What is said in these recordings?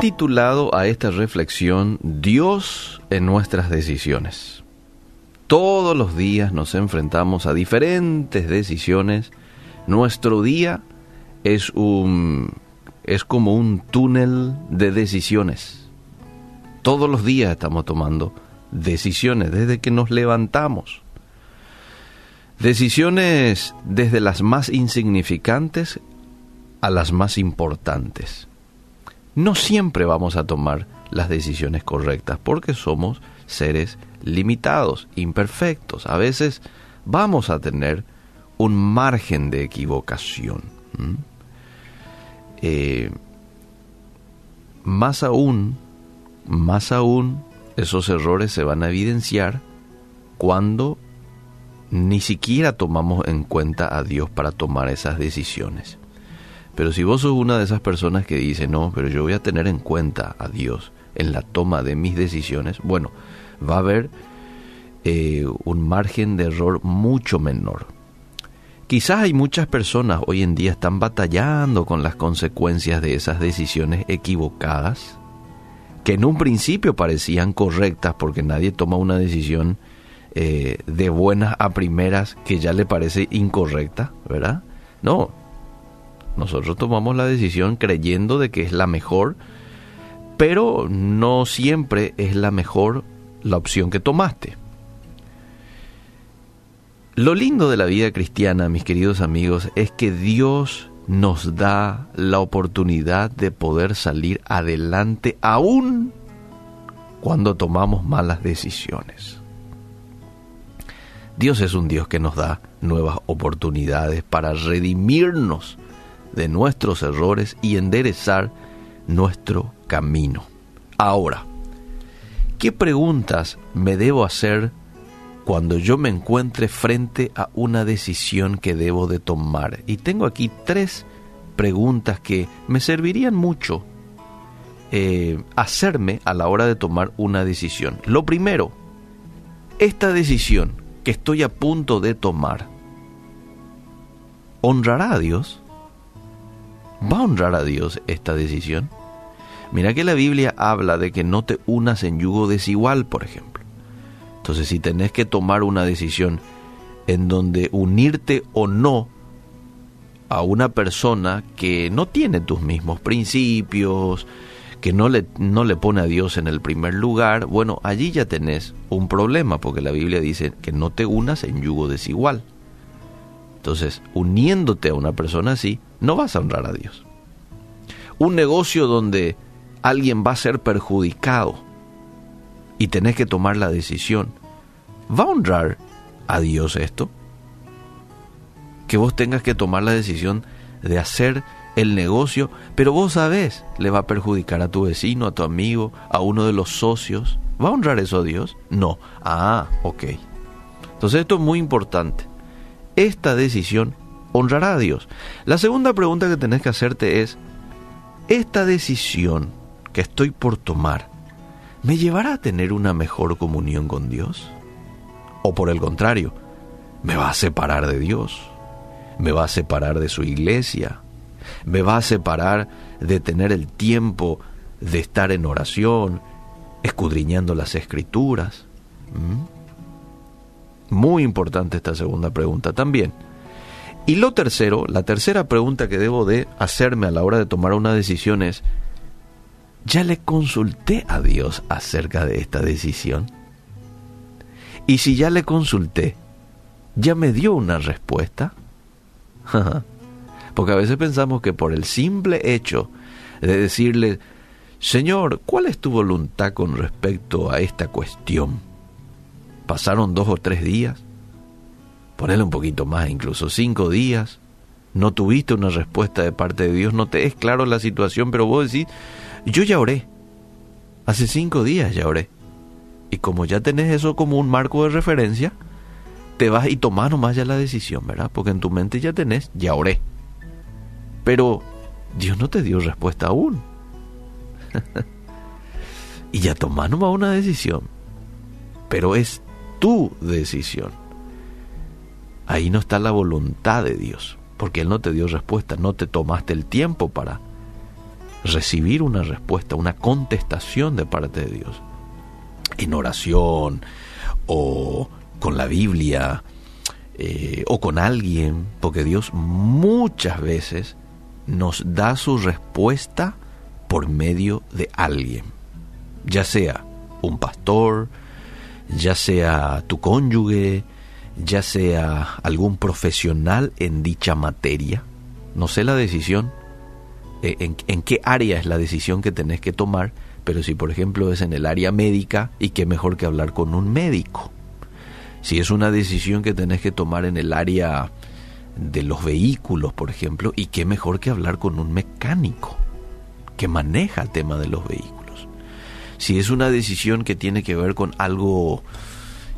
titulado a esta reflexión Dios en nuestras decisiones. Todos los días nos enfrentamos a diferentes decisiones. Nuestro día es un es como un túnel de decisiones. Todos los días estamos tomando decisiones desde que nos levantamos. Decisiones desde las más insignificantes a las más importantes no siempre vamos a tomar las decisiones correctas porque somos seres limitados, imperfectos. A veces vamos a tener un margen de equivocación. Eh, más aún, más aún, esos errores se van a evidenciar cuando ni siquiera tomamos en cuenta a Dios para tomar esas decisiones. Pero si vos sos una de esas personas que dice, no, pero yo voy a tener en cuenta a Dios en la toma de mis decisiones, bueno, va a haber eh, un margen de error mucho menor. Quizás hay muchas personas hoy en día están batallando con las consecuencias de esas decisiones equivocadas, que en un principio parecían correctas porque nadie toma una decisión eh, de buenas a primeras que ya le parece incorrecta, ¿verdad? No, nosotros tomamos la decisión creyendo de que es la mejor, pero no siempre es la mejor la opción que tomaste. Lo lindo de la vida cristiana, mis queridos amigos, es que Dios nos da la oportunidad de poder salir adelante aún cuando tomamos malas decisiones. Dios es un Dios que nos da nuevas oportunidades para redimirnos de nuestros errores y enderezar nuestro camino. Ahora, ¿qué preguntas me debo hacer cuando yo me encuentre frente a una decisión que debo de tomar? Y tengo aquí tres preguntas que me servirían mucho eh, hacerme a la hora de tomar una decisión. Lo primero, esta decisión que estoy a punto de tomar, ¿honrará a Dios? ¿Va a honrar a Dios esta decisión? Mira que la Biblia habla de que no te unas en yugo desigual, por ejemplo. Entonces, si tenés que tomar una decisión en donde unirte o no a una persona que no tiene tus mismos principios, que no le, no le pone a Dios en el primer lugar, bueno, allí ya tenés un problema, porque la Biblia dice que no te unas en yugo desigual. Entonces, uniéndote a una persona así, no vas a honrar a Dios. Un negocio donde alguien va a ser perjudicado y tenés que tomar la decisión, ¿va a honrar a Dios esto? Que vos tengas que tomar la decisión de hacer el negocio, pero vos sabés, le va a perjudicar a tu vecino, a tu amigo, a uno de los socios. ¿Va a honrar eso a Dios? No. Ah, ok. Entonces esto es muy importante esta decisión honrará a Dios. La segunda pregunta que tenés que hacerte es, ¿esta decisión que estoy por tomar me llevará a tener una mejor comunión con Dios? ¿O por el contrario, me va a separar de Dios? ¿Me va a separar de su iglesia? ¿Me va a separar de tener el tiempo de estar en oración, escudriñando las escrituras? ¿Mm? Muy importante esta segunda pregunta también. Y lo tercero, la tercera pregunta que debo de hacerme a la hora de tomar una decisión es, ¿ya le consulté a Dios acerca de esta decisión? Y si ya le consulté, ¿ya me dio una respuesta? Porque a veces pensamos que por el simple hecho de decirle, Señor, ¿cuál es tu voluntad con respecto a esta cuestión? Pasaron dos o tres días, ponele un poquito más, incluso cinco días, no tuviste una respuesta de parte de Dios, no te es claro la situación, pero vos decís, yo ya oré, hace cinco días ya oré. Y como ya tenés eso como un marco de referencia, te vas y tomás nomás ya la decisión, ¿verdad? Porque en tu mente ya tenés, ya oré. Pero Dios no te dio respuesta aún. y ya tomás nomás una decisión. Pero es tu decisión. Ahí no está la voluntad de Dios, porque Él no te dio respuesta, no te tomaste el tiempo para recibir una respuesta, una contestación de parte de Dios, en oración o con la Biblia eh, o con alguien, porque Dios muchas veces nos da su respuesta por medio de alguien, ya sea un pastor, ya sea tu cónyuge, ya sea algún profesional en dicha materia. No sé la decisión, eh, en, en, qué área es la decisión que tenés que tomar, pero si por ejemplo es en el área médica, y qué mejor que hablar con un médico. Si es una decisión que tenés que tomar en el área de los vehículos, por ejemplo, y qué mejor que hablar con un mecánico que maneja el tema de los vehículos. Si es una decisión que tiene que ver con algo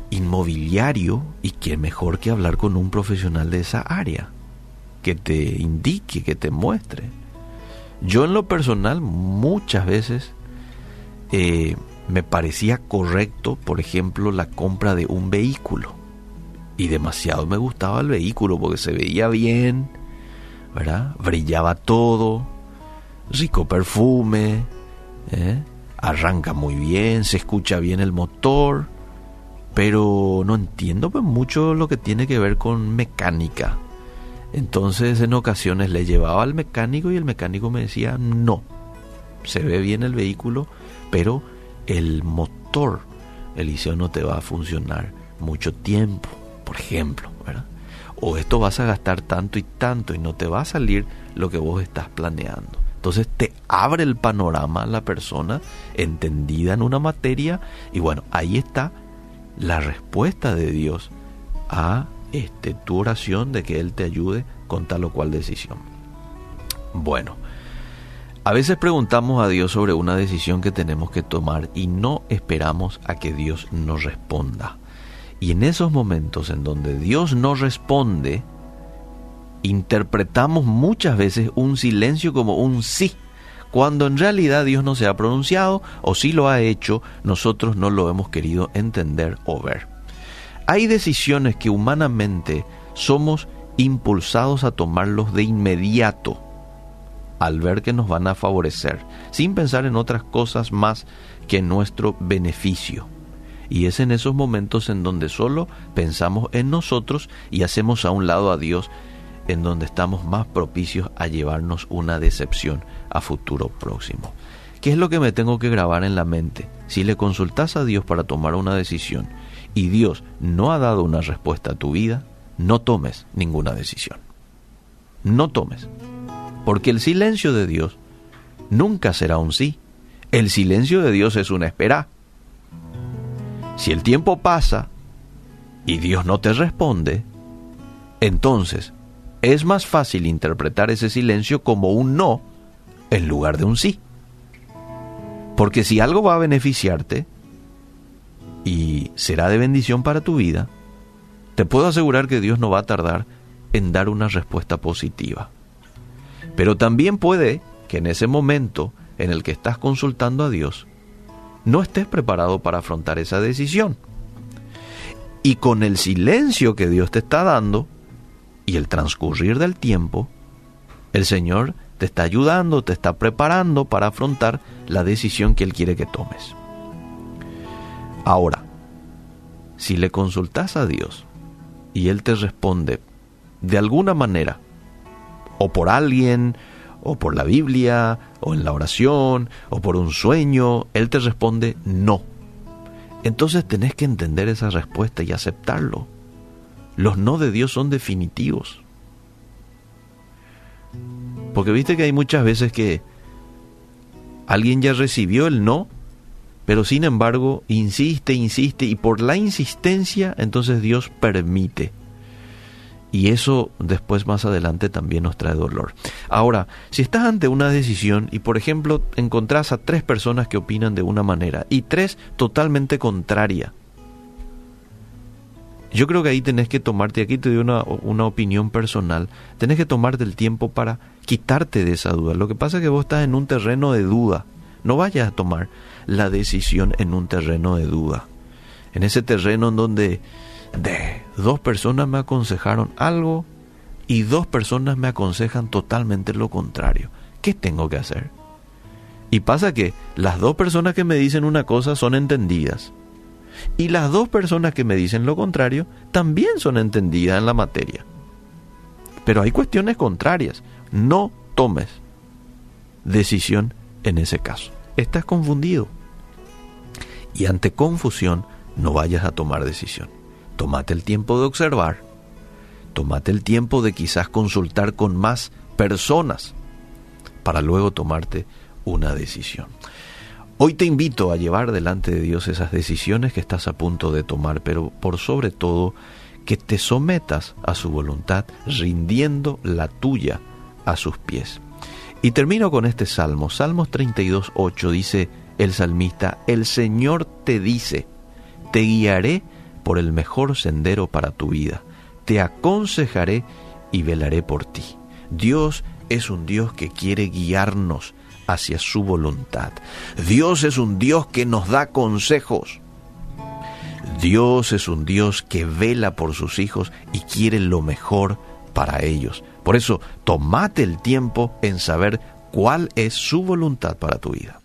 inmobiliario, y qué mejor que hablar con un profesional de esa área, que te indique, que te muestre. Yo en lo personal muchas veces eh, me parecía correcto, por ejemplo, la compra de un vehículo. Y demasiado me gustaba el vehículo porque se veía bien, ¿verdad? Brillaba todo, rico perfume, ¿eh? Arranca muy bien, se escucha bien el motor, pero no entiendo pues, mucho lo que tiene que ver con mecánica. Entonces en ocasiones le llevaba al mecánico y el mecánico me decía, no, se ve bien el vehículo, pero el motor, Eliseo, no te va a funcionar mucho tiempo, por ejemplo. O esto vas a gastar tanto y tanto y no te va a salir lo que vos estás planeando. Entonces te abre el panorama la persona entendida en una materia y bueno, ahí está la respuesta de Dios a este, tu oración de que Él te ayude con tal o cual decisión. Bueno, a veces preguntamos a Dios sobre una decisión que tenemos que tomar y no esperamos a que Dios nos responda. Y en esos momentos en donde Dios no responde, interpretamos muchas veces un silencio como un sí, cuando en realidad Dios no se ha pronunciado o si lo ha hecho, nosotros no lo hemos querido entender o ver. Hay decisiones que humanamente somos impulsados a tomarlos de inmediato al ver que nos van a favorecer, sin pensar en otras cosas más que nuestro beneficio. Y es en esos momentos en donde solo pensamos en nosotros y hacemos a un lado a Dios, en donde estamos más propicios a llevarnos una decepción a futuro próximo. ¿Qué es lo que me tengo que grabar en la mente? Si le consultas a Dios para tomar una decisión y Dios no ha dado una respuesta a tu vida, no tomes ninguna decisión. No tomes. Porque el silencio de Dios nunca será un sí. El silencio de Dios es una espera. Si el tiempo pasa y Dios no te responde, entonces es más fácil interpretar ese silencio como un no en lugar de un sí. Porque si algo va a beneficiarte, y será de bendición para tu vida, te puedo asegurar que Dios no va a tardar en dar una respuesta positiva. Pero también puede que en ese momento en el que estás consultando a Dios, no estés preparado para afrontar esa decisión. Y con el silencio que Dios te está dando y el transcurrir del tiempo, el Señor te está ayudando, te está preparando para afrontar la decisión que Él quiere que tomes. Ahora, si le consultas a Dios y Él te responde de alguna manera, o por alguien, o por la Biblia, o en la oración, o por un sueño, Él te responde no. Entonces tenés que entender esa respuesta y aceptarlo. Los no de Dios son definitivos. Porque viste que hay muchas veces que alguien ya recibió el no pero sin embargo, insiste, insiste, y por la insistencia, entonces Dios permite. Y eso después más adelante también nos trae dolor. Ahora, si estás ante una decisión y por ejemplo encontrás a tres personas que opinan de una manera y tres totalmente contraria, yo creo que ahí tenés que tomarte, aquí te doy una, una opinión personal, tenés que tomarte el tiempo para quitarte de esa duda. Lo que pasa es que vos estás en un terreno de duda. No vayas a tomar la decisión en un terreno de duda. En ese terreno en donde de dos personas me aconsejaron algo y dos personas me aconsejan totalmente lo contrario. ¿Qué tengo que hacer? Y pasa que las dos personas que me dicen una cosa son entendidas. Y las dos personas que me dicen lo contrario también son entendidas en la materia. Pero hay cuestiones contrarias. No tomes decisión en ese caso. Estás confundido. Y ante confusión no vayas a tomar decisión. Tómate el tiempo de observar. Tómate el tiempo de quizás consultar con más personas para luego tomarte una decisión. Hoy te invito a llevar delante de Dios esas decisiones que estás a punto de tomar, pero por sobre todo que te sometas a su voluntad, rindiendo la tuya a sus pies. Y termino con este salmo. Salmos 32, 8 dice el salmista, el Señor te dice, te guiaré por el mejor sendero para tu vida, te aconsejaré y velaré por ti. Dios es un Dios que quiere guiarnos hacia su voluntad. Dios es un Dios que nos da consejos. Dios es un Dios que vela por sus hijos y quiere lo mejor para ellos. Por eso, tomate el tiempo en saber cuál es su voluntad para tu vida.